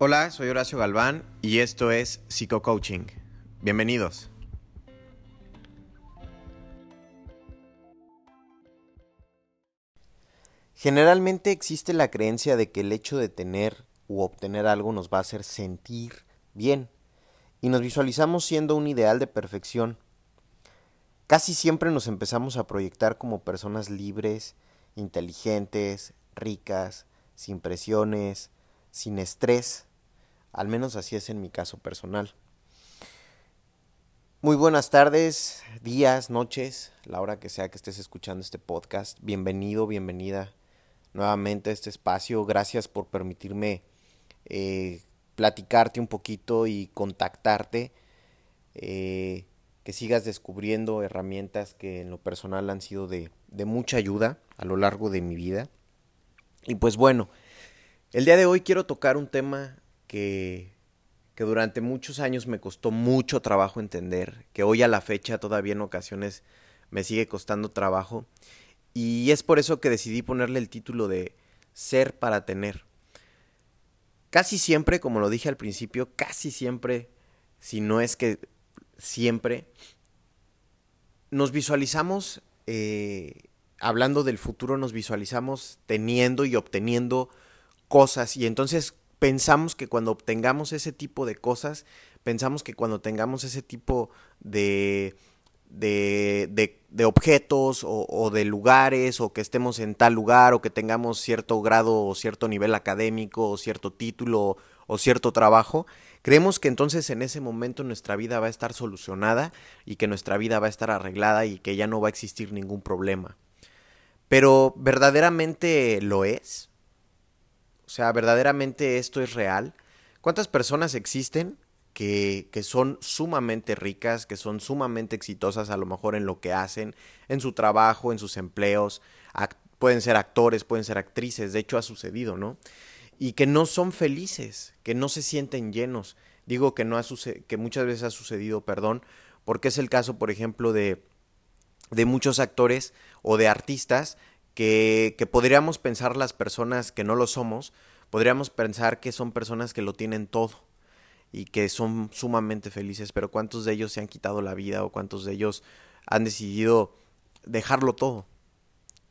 Hola, soy Horacio Galván y esto es Psico Coaching. Bienvenidos. Generalmente existe la creencia de que el hecho de tener u obtener algo nos va a hacer sentir bien y nos visualizamos siendo un ideal de perfección. Casi siempre nos empezamos a proyectar como personas libres, inteligentes, ricas, sin presiones, sin estrés al menos así es en mi caso personal. Muy buenas tardes, días, noches, la hora que sea que estés escuchando este podcast. Bienvenido, bienvenida nuevamente a este espacio. Gracias por permitirme eh, platicarte un poquito y contactarte. Eh, que sigas descubriendo herramientas que en lo personal han sido de, de mucha ayuda a lo largo de mi vida. Y pues bueno, el día de hoy quiero tocar un tema que, durante muchos años me costó mucho trabajo entender, que hoy a la fecha todavía en ocasiones me sigue costando trabajo. Y es por eso que decidí ponerle el título de Ser para tener. Casi siempre, como lo dije al principio, casi siempre, si no es que siempre, nos visualizamos, eh, hablando del futuro, nos visualizamos teniendo y obteniendo cosas. Y entonces pensamos que cuando obtengamos ese tipo de cosas, pensamos que cuando tengamos ese tipo de, de, de, objetos o, o, de lugares o que estemos en tal lugar o que tengamos cierto grado o cierto nivel académico o cierto título o cierto trabajo, creemos que entonces en ese momento nuestra vida va a estar solucionada y que nuestra vida va a estar arreglada y que ya no va a existir ningún problema. Pero verdaderamente lo es. O sea, verdaderamente esto es real. ¿Cuántas personas existen que, que, son sumamente ricas, que son sumamente exitosas a lo mejor en lo que hacen, en su trabajo, en sus empleos? pueden ser actores, pueden ser actrices, de hecho ha sucedido, ¿no? Y que no son felices, que no se sienten llenos. Digo que, no ha que muchas veces ha sucedido, perdón, porque es el caso, por ejemplo, de, de muchos actores o de artistas que, podríamos pensar las personas que no lo somos, podríamos pensar que son personas que lo tienen todo y que son sumamente felices, pero ¿cuántos de ellos se han quitado la vida o cuántos de ellos han decidido dejarlo todo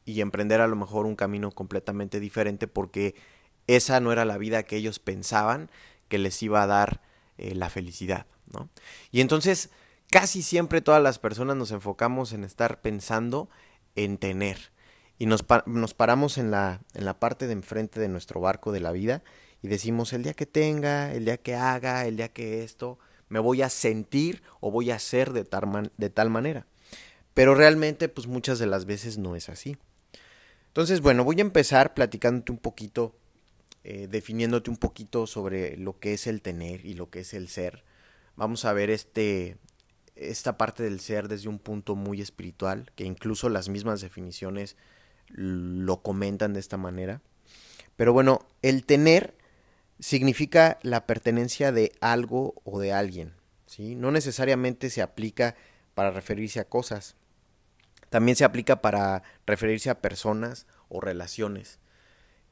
y emprender a lo mejor un camino completamente diferente porque esa no era la vida que ellos pensaban que les iba a dar eh, la felicidad, ¿no? Y entonces casi siempre todas las personas nos enfocamos en estar pensando en tener, y nos, nos paramos en la, en la parte de enfrente de nuestro barco de la vida y decimos, el día que tenga, el día que haga, el día que esto, me voy a sentir o voy a hacer de tal, de tal manera. Pero realmente, pues muchas de las veces no es así. Entonces, bueno, voy a empezar platicándote un poquito, eh, definiéndote un poquito sobre lo que es el tener y lo que es el ser. Vamos a ver este, esta parte del ser desde un punto muy espiritual, que incluso las mismas definiciones lo comentan de esta manera. Pero bueno, el tener significa la pertenencia de algo o de alguien. ¿sí? No necesariamente se aplica para referirse a cosas. También se aplica para referirse a personas o relaciones.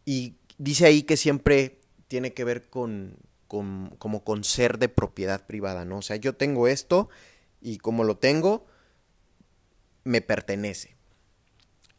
Y dice ahí que siempre tiene que ver con, con, como con ser de propiedad privada, ¿no? O sea, yo tengo esto y como lo tengo, me pertenece.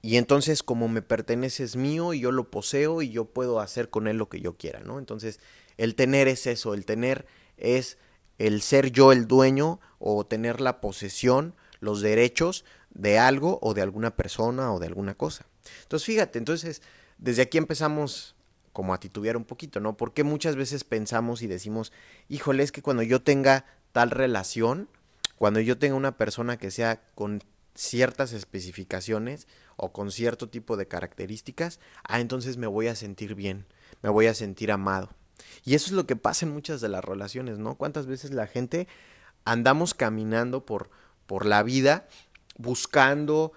Y entonces como me pertenece es mío y yo lo poseo y yo puedo hacer con él lo que yo quiera, ¿no? Entonces el tener es eso, el tener es el ser yo el dueño o tener la posesión, los derechos de algo o de alguna persona o de alguna cosa. Entonces fíjate, entonces desde aquí empezamos como a titubear un poquito, ¿no? Porque muchas veces pensamos y decimos, híjole, es que cuando yo tenga tal relación, cuando yo tenga una persona que sea con ciertas especificaciones o con cierto tipo de características, ah, entonces me voy a sentir bien, me voy a sentir amado. Y eso es lo que pasa en muchas de las relaciones, ¿no? ¿Cuántas veces la gente andamos caminando por, por la vida buscando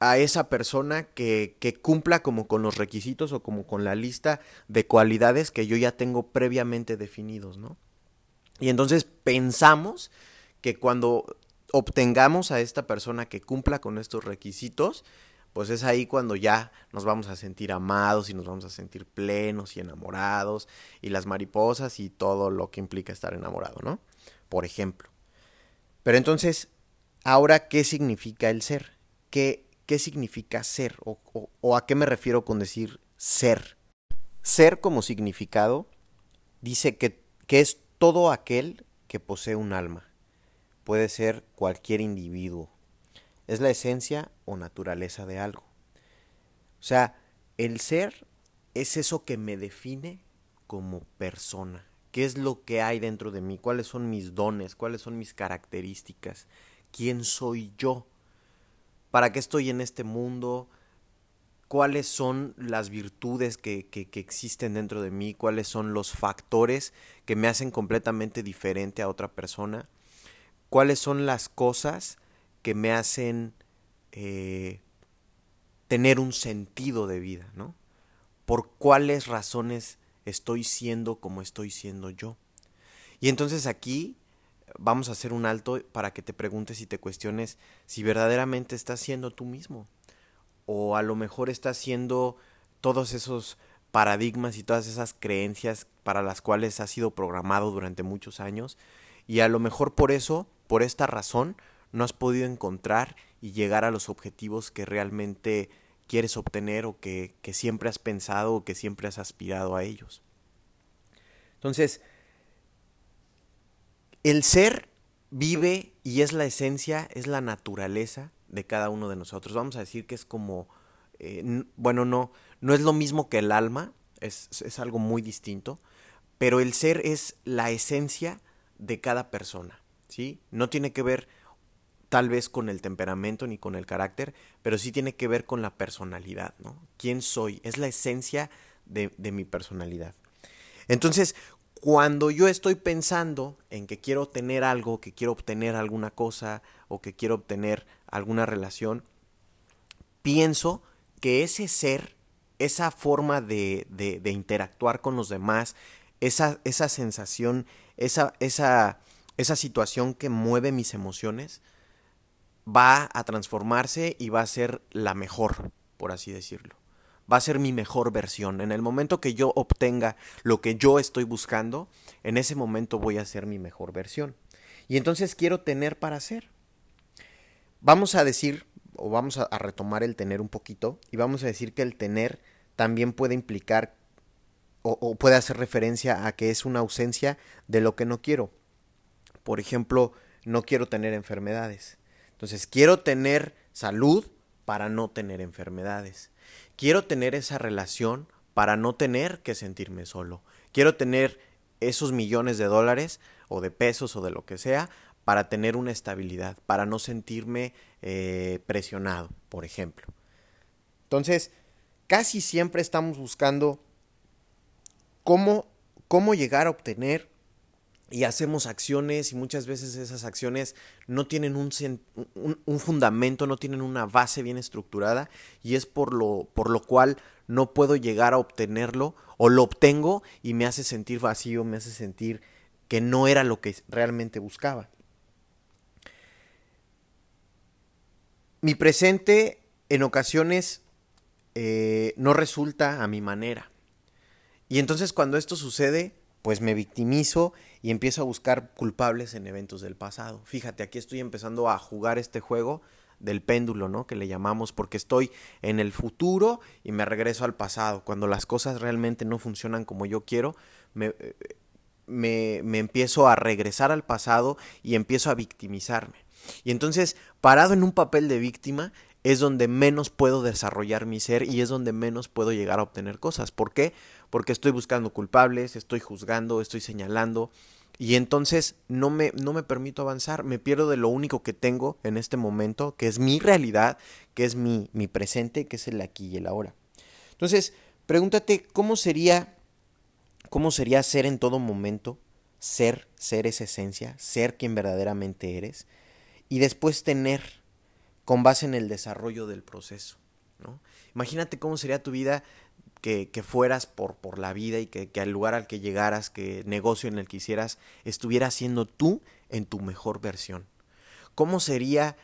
a esa persona que, que cumpla como con los requisitos o como con la lista de cualidades que yo ya tengo previamente definidos, ¿no? Y entonces pensamos que cuando obtengamos a esta persona que cumpla con estos requisitos, pues es ahí cuando ya nos vamos a sentir amados y nos vamos a sentir plenos y enamorados y las mariposas y todo lo que implica estar enamorado, ¿no? Por ejemplo. Pero entonces, ahora, ¿qué significa el ser? ¿Qué, qué significa ser? O, o a qué me refiero con decir ser? Ser como significado dice que, que es todo aquel que posee un alma. Puede ser cualquier individuo. Es la esencia o naturaleza de algo. O sea, el ser es eso que me define como persona. ¿Qué es lo que hay dentro de mí? ¿Cuáles son mis dones? ¿Cuáles son mis características? ¿Quién soy yo? ¿Para qué estoy en este mundo? ¿Cuáles son las virtudes que, que, que existen dentro de mí? ¿Cuáles son los factores que me hacen completamente diferente a otra persona? ¿Cuáles son las cosas que me hacen eh, tener un sentido de vida, ¿no? Por cuáles razones estoy siendo como estoy siendo yo. Y entonces aquí vamos a hacer un alto para que te preguntes y te cuestiones si verdaderamente estás siendo tú mismo. O a lo mejor estás siendo todos esos paradigmas y todas esas creencias para las cuales has sido programado durante muchos años. Y a lo mejor por eso, por esta razón, no has podido encontrar y llegar a los objetivos que realmente quieres obtener o que, siempre has pensado o que siempre has aspirado a ellos. Entonces, el ser vive y es la esencia, es la naturaleza de cada uno de nosotros. Vamos a decir que es como, eh, bueno, no, no es lo mismo que el alma, es algo muy distinto, pero el ser es la esencia de cada persona, ¿sí? No tiene que ver tal vez con el temperamento ni con el carácter, pero sí tiene que ver con la personalidad, ¿no? ¿Quién soy? Es la esencia de, de mi personalidad. Entonces, cuando yo estoy pensando en que quiero obtener algo, que quiero obtener alguna cosa o que quiero obtener alguna relación, pienso que ese ser, esa forma de, de, de interactuar con los demás, esa, esa sensación, esa, esa, esa situación que mueve mis emociones, va a transformarse y va a ser la mejor, por así decirlo. Va a ser mi mejor versión. En el momento que yo obtenga lo que yo estoy buscando, en ese momento voy a ser mi mejor versión. Y entonces quiero tener para ser. Vamos a decir, o vamos a, retomar el tener un poquito, y vamos a decir que el tener también puede implicar o, o puede hacer referencia a que es una ausencia de lo que no quiero. Por ejemplo, no quiero tener enfermedades entonces, quiero tener salud para no tener enfermedades. Quiero tener esa relación para no tener que sentirme solo. Quiero tener esos millones de dólares o de pesos o de lo que sea para tener una estabilidad, para no sentirme eh, presionado, por ejemplo. Entonces, casi siempre estamos buscando cómo, cómo llegar a obtener y hacemos acciones y muchas veces esas acciones no tienen un, un, un, fundamento, no tienen una base bien estructurada y es por lo, por lo cual no puedo llegar a obtenerlo o lo obtengo y me hace sentir vacío, me hace sentir que no era lo que realmente buscaba. Mi presente en ocasiones eh, no resulta a mi manera. Y entonces cuando esto sucede, pues me victimizo y empiezo a buscar culpables en eventos del pasado. Fíjate, aquí estoy empezando a jugar este juego del péndulo, ¿no? Que le llamamos porque estoy en el futuro y me regreso al pasado. Cuando las cosas realmente no funcionan como yo quiero, me, me, me empiezo a regresar al pasado y empiezo a victimizarme. Y entonces, parado en un papel de víctima, es donde menos puedo desarrollar mi ser y es donde menos puedo llegar a obtener cosas. ¿Por qué? Porque estoy buscando culpables, estoy juzgando, estoy señalando y entonces no me, no me permito avanzar, me pierdo de lo único que tengo en este momento, que es mi realidad, que es mi, mi presente, que es el aquí y el ahora. Entonces, pregúntate cómo sería, cómo sería ser en todo momento, ser, ser esa esencia, ser quien verdaderamente eres, y después tener con base en el desarrollo del proceso. ¿no? Imagínate cómo sería tu vida que, que fueras por, por, la vida y que, que, al lugar al que llegaras, que negocio en el que hicieras, estuvieras siendo tú en tu mejor versión. ¿Cómo sería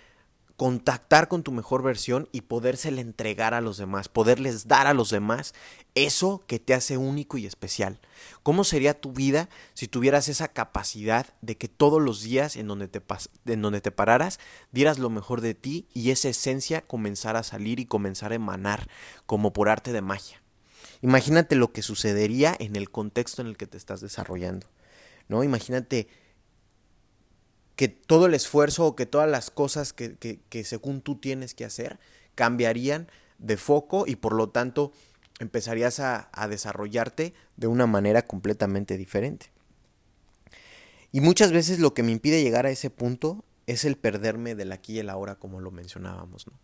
contactar con tu mejor versión y podérsela entregar a los demás, poderles dar a los demás eso que te hace único y especial. ¿Cómo sería tu vida si tuvieras esa capacidad de que todos los días en donde te, en donde te pararas dieras lo mejor de ti y esa esencia comenzara a salir y comenzara a emanar como por arte de magia? Imagínate lo que sucedería en el contexto en el que te estás desarrollando. ¿No? Imagínate que todo el esfuerzo o que todas las cosas que, que, según tú tienes que hacer cambiarían de foco y por lo tanto empezarías a, a, desarrollarte de una manera completamente diferente. Y muchas veces lo que me impide llegar a ese punto es el perderme del aquí y el ahora como lo mencionábamos. ¿no?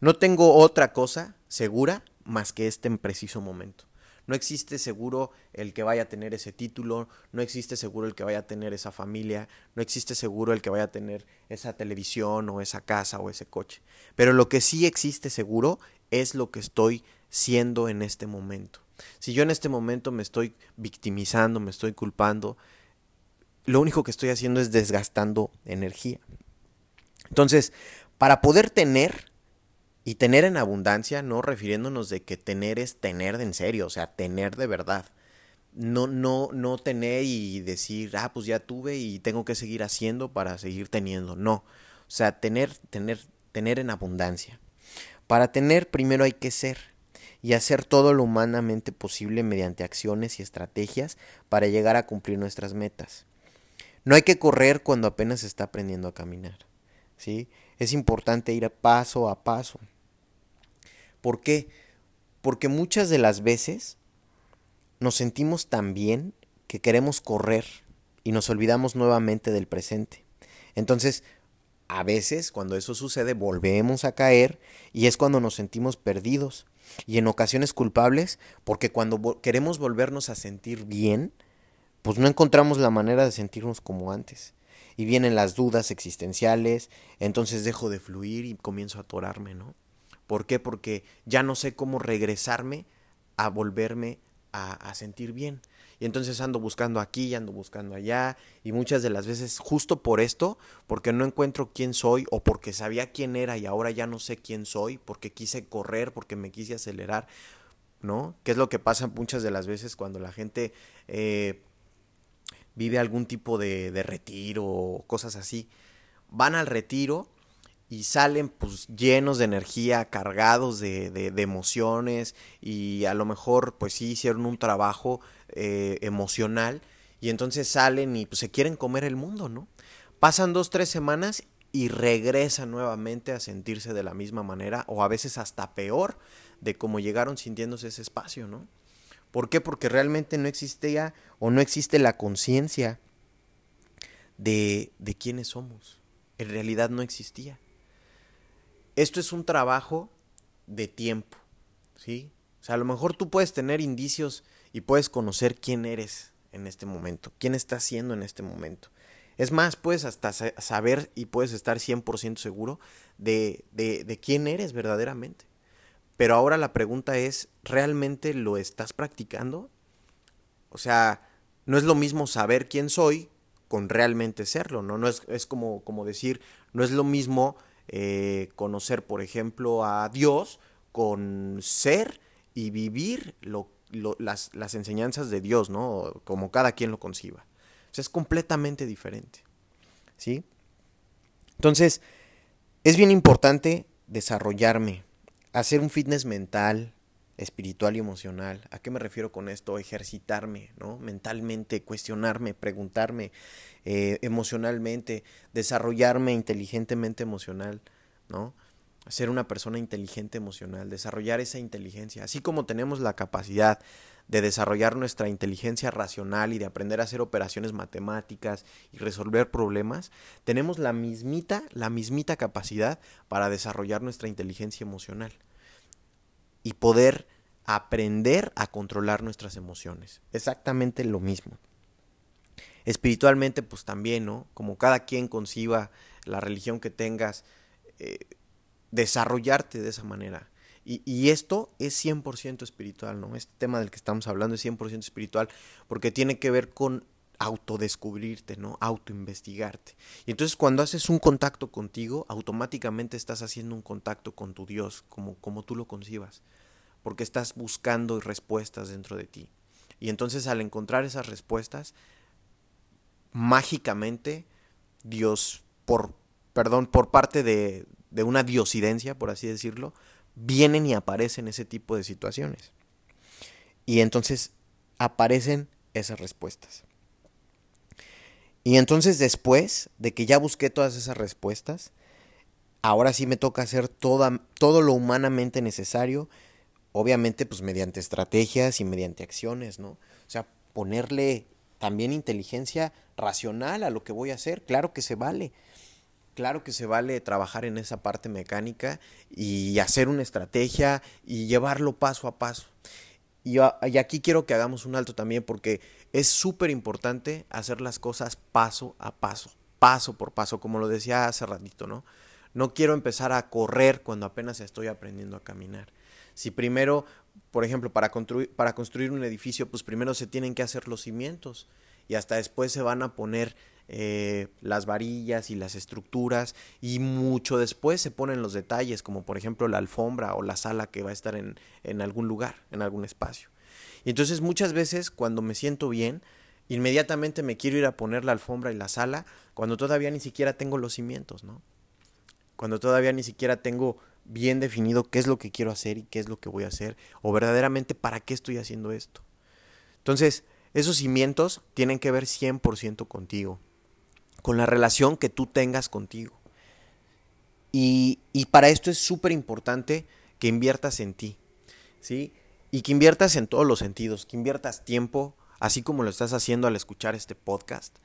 no tengo otra cosa segura más que este preciso momento. No existe seguro el que vaya a tener ese título, no existe seguro el que vaya a tener esa familia, no existe seguro el que vaya a tener esa televisión o esa casa o ese coche. Pero lo que sí existe seguro es lo que estoy siendo en este momento. Si yo en este momento me estoy victimizando, me estoy culpando, lo único que estoy haciendo es desgastando energía. Entonces, para poder tener y tener en abundancia, no refiriéndonos de que tener es tener de en serio, o sea, tener de verdad. No, no, no tener y decir, ah, pues ya tuve y tengo que seguir haciendo para seguir teniendo. No. O sea, tener, tener, tener en abundancia. Para tener, primero hay que ser y hacer todo lo humanamente posible mediante acciones y estrategias para llegar a cumplir nuestras metas. No hay que correr cuando apenas se está aprendiendo a caminar. ¿sí? Es importante ir paso a paso. ¿Por qué? Porque muchas de las veces nos sentimos tan bien que queremos correr y nos olvidamos nuevamente del presente. Entonces, a veces cuando eso sucede volvemos a caer y es cuando nos sentimos perdidos y en ocasiones culpables porque cuando queremos volvernos a sentir bien, pues no encontramos la manera de sentirnos como antes. Y vienen las dudas existenciales, entonces dejo de fluir y comienzo a atorarme, ¿no? ¿Por qué? Porque ya no sé cómo regresarme a volverme a, sentir bien. Y entonces ando buscando aquí, y ando buscando allá, y muchas de las veces justo por esto, porque no encuentro quién soy, o porque sabía quién era y ahora ya no sé quién soy, porque quise correr, porque me quise acelerar, ¿no? ¿Qué es lo que pasa muchas de las veces cuando la gente eh, vive algún tipo de, de retiro o cosas así? Van al retiro y salen pues llenos de energía, cargados de, de, emociones y a lo mejor pues sí hicieron un trabajo eh, emocional y entonces salen y pues se quieren comer el mundo, ¿no? Pasan dos, tres semanas y regresan nuevamente a sentirse de la misma manera o a veces hasta peor de cómo llegaron sintiéndose ese espacio, ¿no? ¿Por qué? Porque realmente no existía o no existe la conciencia de, de quiénes somos. En realidad no existía esto es un trabajo de tiempo, ¿sí? O sea, a lo mejor tú puedes tener indicios y puedes conocer quién eres en este momento, quién estás siendo en este momento. Es más, puedes hasta saber y puedes estar 100% seguro de, de, de quién eres verdaderamente. Pero ahora la pregunta es, ¿realmente lo estás practicando? O sea, no es lo mismo saber quién soy con realmente serlo, ¿no? No es, es como, como decir, no es lo mismo eh, conocer, por ejemplo, a Dios con ser y vivir las, las, enseñanzas de Dios, ¿no? Como cada quien lo conciba. O sea, es completamente diferente. ¿Sí? Entonces, es bien importante desarrollarme, hacer un fitness mental, espiritual y emocional. ¿A qué me refiero con esto? Ejercitarme, ¿no? Mentalmente, cuestionarme, preguntarme eh, emocionalmente, desarrollarme inteligentemente emocional, ¿no? Ser una persona inteligente emocional, desarrollar esa inteligencia. Así como tenemos la capacidad de desarrollar nuestra inteligencia racional y de aprender a hacer operaciones matemáticas y resolver problemas, tenemos la mismita, la mismita capacidad para desarrollar nuestra inteligencia emocional y poder aprender a controlar nuestras emociones. Exactamente lo mismo. Espiritualmente, pues también, ¿no? Como cada quien conciba la religión que tengas, eh, desarrollarte de esa manera. Y, y esto es 100% espiritual, ¿no? Este tema del que estamos hablando es 100% espiritual porque tiene que ver con autodescubrirte, ¿no? Autoinvestigarte. Y entonces cuando haces un contacto contigo, automáticamente estás haciendo un contacto con tu Dios, como, como tú lo concibas, porque estás buscando respuestas dentro de ti. Y entonces al encontrar esas respuestas, mágicamente Dios, por, perdón, por parte de, de una diosidencia, por así decirlo, vienen y aparecen ese tipo de situaciones. Y entonces aparecen esas respuestas. Y entonces después de que ya busqué todas esas respuestas, ahora sí me toca hacer toda, todo lo humanamente necesario, obviamente pues mediante estrategias y mediante acciones, ¿no? O sea, ponerle también inteligencia racional a lo que voy a hacer, claro que se vale. Claro que se vale trabajar en esa parte mecánica y hacer una estrategia y llevarlo paso a paso. Y, aquí quiero que hagamos un alto también porque es súper importante hacer las cosas paso a paso, paso por paso, como lo decía hace ratito, ¿no? No quiero empezar a correr cuando apenas estoy aprendiendo a caminar. Si primero, por ejemplo, para construir, un edificio, pues primero se tienen que hacer los cimientos y hasta después se van a poner eh, las varillas y las estructuras y mucho después se ponen los detalles como por ejemplo la alfombra o la sala que va a estar en algún lugar, en algún espacio. Y entonces muchas veces cuando me siento bien, inmediatamente me quiero ir a poner la alfombra y la sala cuando todavía ni siquiera tengo los cimientos, ¿no? Cuando todavía ni siquiera tengo bien definido qué es lo que quiero hacer y qué es lo que voy a hacer o verdaderamente para qué estoy haciendo esto. Entonces, esos cimientos tienen que ver 100% contigo con la relación que tú tengas contigo. Y, para esto es súper importante que inviertas en ti, ¿sí? Y que inviertas en todos los sentidos, que inviertas tiempo, así como lo estás haciendo al escuchar este podcast,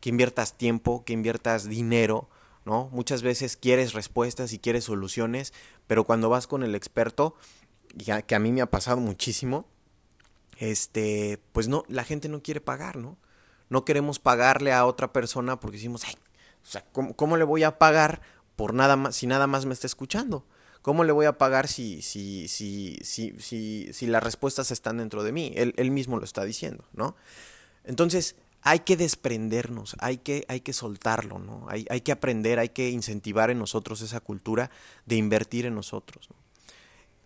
que inviertas tiempo, que inviertas dinero, ¿no? Muchas veces quieres respuestas y quieres soluciones, pero cuando vas con el experto, que a mí me ha pasado muchísimo, este, pues no, la gente no quiere pagar, ¿no? no queremos pagarle a otra persona porque decimos, o sea, ¿cómo, le voy a pagar por nada más, si nada más me está escuchando? ¿Cómo le voy a pagar si, si, si, si, si, las respuestas están dentro de mí? Él, él, mismo lo está diciendo, ¿no? Entonces, hay que desprendernos, hay que, hay que soltarlo, ¿no? Hay, hay que aprender, hay que incentivar en nosotros esa cultura de invertir en nosotros.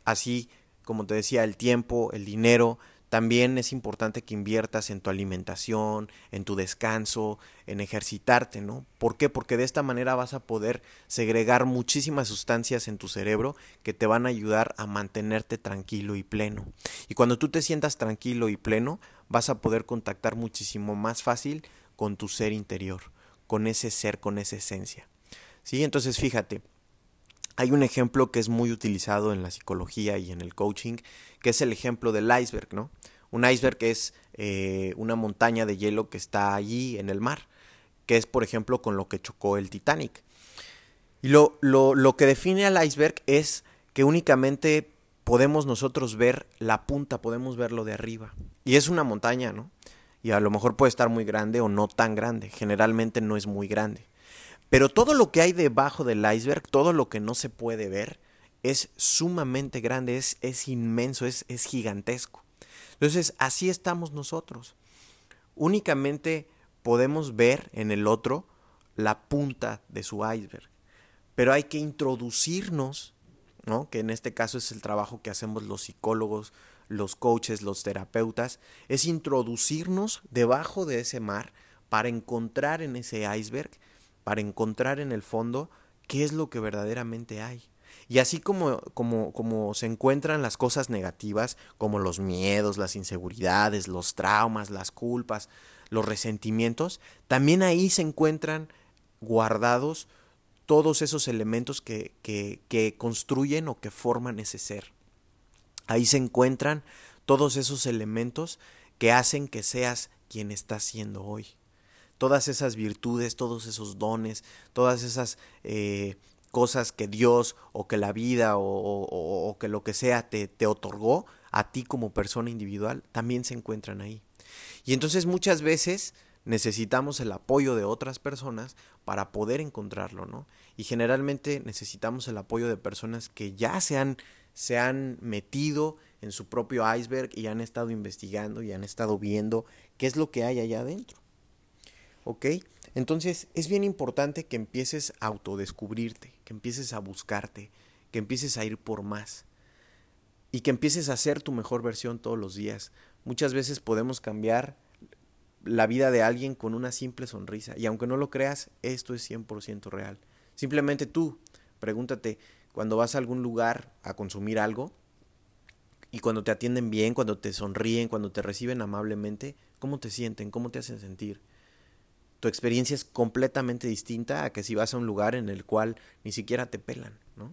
Así, como te decía, el tiempo, el dinero, también es importante que inviertas en tu alimentación, en tu descanso, en ejercitarte, ¿no? ¿Por qué? Porque de esta manera vas a poder segregar muchísimas sustancias en tu cerebro que te van a ayudar a mantenerte tranquilo y pleno. Y cuando tú te sientas tranquilo y pleno, vas a poder contactar muchísimo más fácil con tu ser interior, con ese ser, con esa esencia. ¿Sí? Entonces fíjate, hay un ejemplo que es muy utilizado en la psicología y en el coaching, que es el ejemplo del iceberg, ¿no? Un iceberg es eh, una montaña de hielo que está allí en el mar, que es, por ejemplo, con lo que chocó el Titanic. Y lo, lo, lo que define al iceberg es que únicamente podemos nosotros ver la punta, podemos verlo de arriba. Y es una montaña, ¿no? Y a lo mejor puede estar muy grande o no tan grande. Generalmente no es muy grande. Pero todo lo que hay debajo del iceberg, todo lo que no se puede ver, es sumamente grande, es, es inmenso, es, es gigantesco. Entonces, así estamos nosotros. Únicamente podemos ver en el otro la punta de su iceberg. Pero hay que introducirnos, ¿no? que en este caso es el trabajo que hacemos los psicólogos, los coaches, los terapeutas, es introducirnos debajo de ese mar para encontrar en ese iceberg para encontrar en el fondo qué es lo que verdaderamente hay. Y así como, como, como se encuentran las cosas negativas, como los miedos, las inseguridades, los traumas, las culpas, los resentimientos, también ahí se encuentran guardados todos esos elementos que, que, que construyen o que forman ese ser. Ahí se encuentran todos esos elementos que hacen que seas quien estás siendo hoy todas esas virtudes, todos esos dones, todas esas eh, cosas que Dios o que la vida o, que lo que sea te, otorgó a ti como persona individual, también se encuentran ahí. Y entonces muchas veces necesitamos el apoyo de otras personas para poder encontrarlo, ¿no? Y generalmente necesitamos el apoyo de personas que ya se han, se han metido en su propio iceberg y han estado investigando y han estado viendo qué es lo que hay allá adentro. ¿Ok? Entonces es bien importante que empieces a autodescubrirte, que empieces a buscarte, que empieces a ir por más y que empieces a ser tu mejor versión todos los días. Muchas veces podemos cambiar la vida de alguien con una simple sonrisa y aunque no lo creas, esto es 100% real. Simplemente tú pregúntate cuando vas a algún lugar a consumir algo y cuando te atienden bien, cuando te sonríen, cuando te reciben amablemente, ¿cómo te sienten? ¿Cómo te hacen sentir? Tu experiencia es completamente distinta a que si vas a un lugar en el cual ni siquiera te pelan, ¿no?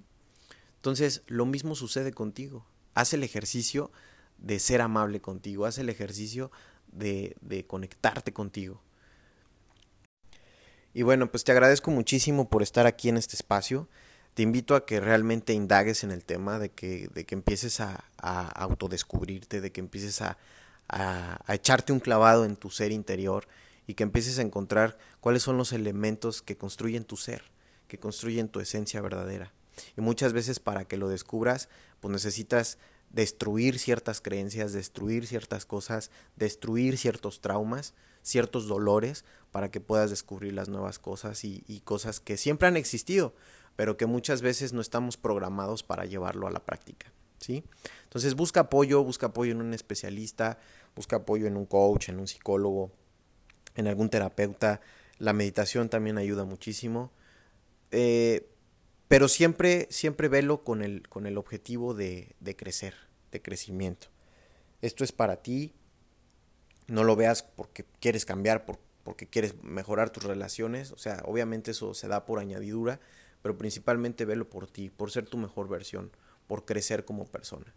Entonces, lo mismo sucede contigo. Haz el ejercicio de ser amable contigo, haz el ejercicio de, de conectarte contigo. Y bueno, pues te agradezco muchísimo por estar aquí en este espacio. Te invito a que realmente indagues en el tema, de que, de que empieces a, a autodescubrirte, de que empieces a, a, a echarte un clavado en tu ser interior y que empieces a encontrar cuáles son los elementos que construyen tu ser, que construyen tu esencia verdadera. Y muchas veces para que lo descubras, pues necesitas destruir ciertas creencias, destruir ciertas cosas, destruir ciertos traumas, ciertos dolores, para que puedas descubrir las nuevas cosas y, y, cosas que siempre han existido, pero que muchas veces no estamos programados para llevarlo a la práctica. ¿sí? Entonces busca apoyo, busca apoyo en un especialista, busca apoyo en un coach, en un psicólogo, en algún terapeuta. La meditación también ayuda muchísimo. Eh, pero siempre, siempre velo con el, con el objetivo de, de crecer, de crecimiento. Esto es para ti. No lo veas porque quieres cambiar, por, porque quieres mejorar tus relaciones. O sea, obviamente eso se da por añadidura, pero principalmente velo por ti, por ser tu mejor versión, por crecer como persona.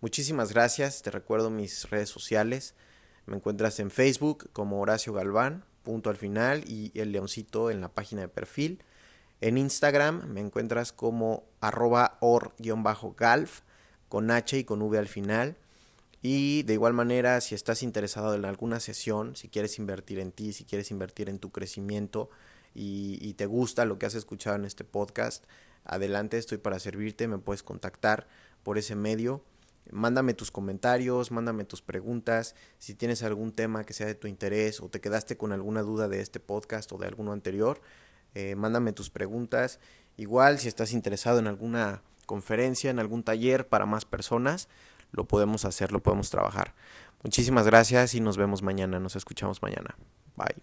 Muchísimas gracias. Te recuerdo mis redes sociales. Me encuentras en Facebook como Horacio Galván, punto al final, y el leoncito en la página de perfil. En Instagram me encuentras como arroba or-galf con H y con V al final. Y de igual manera, si estás interesado en alguna sesión, si quieres invertir en ti, si quieres invertir en tu crecimiento y, y te gusta lo que has escuchado en este podcast, adelante, estoy para servirte, me puedes contactar por ese medio. Mándame tus comentarios, mándame tus preguntas, si tienes algún tema que sea de tu interés o te quedaste con alguna duda de este podcast o de alguno anterior, eh, mándame tus preguntas. Igual, si estás interesado en alguna conferencia, en algún taller para más personas, lo podemos hacer, lo podemos trabajar. Muchísimas gracias y nos vemos mañana, nos escuchamos mañana. Bye.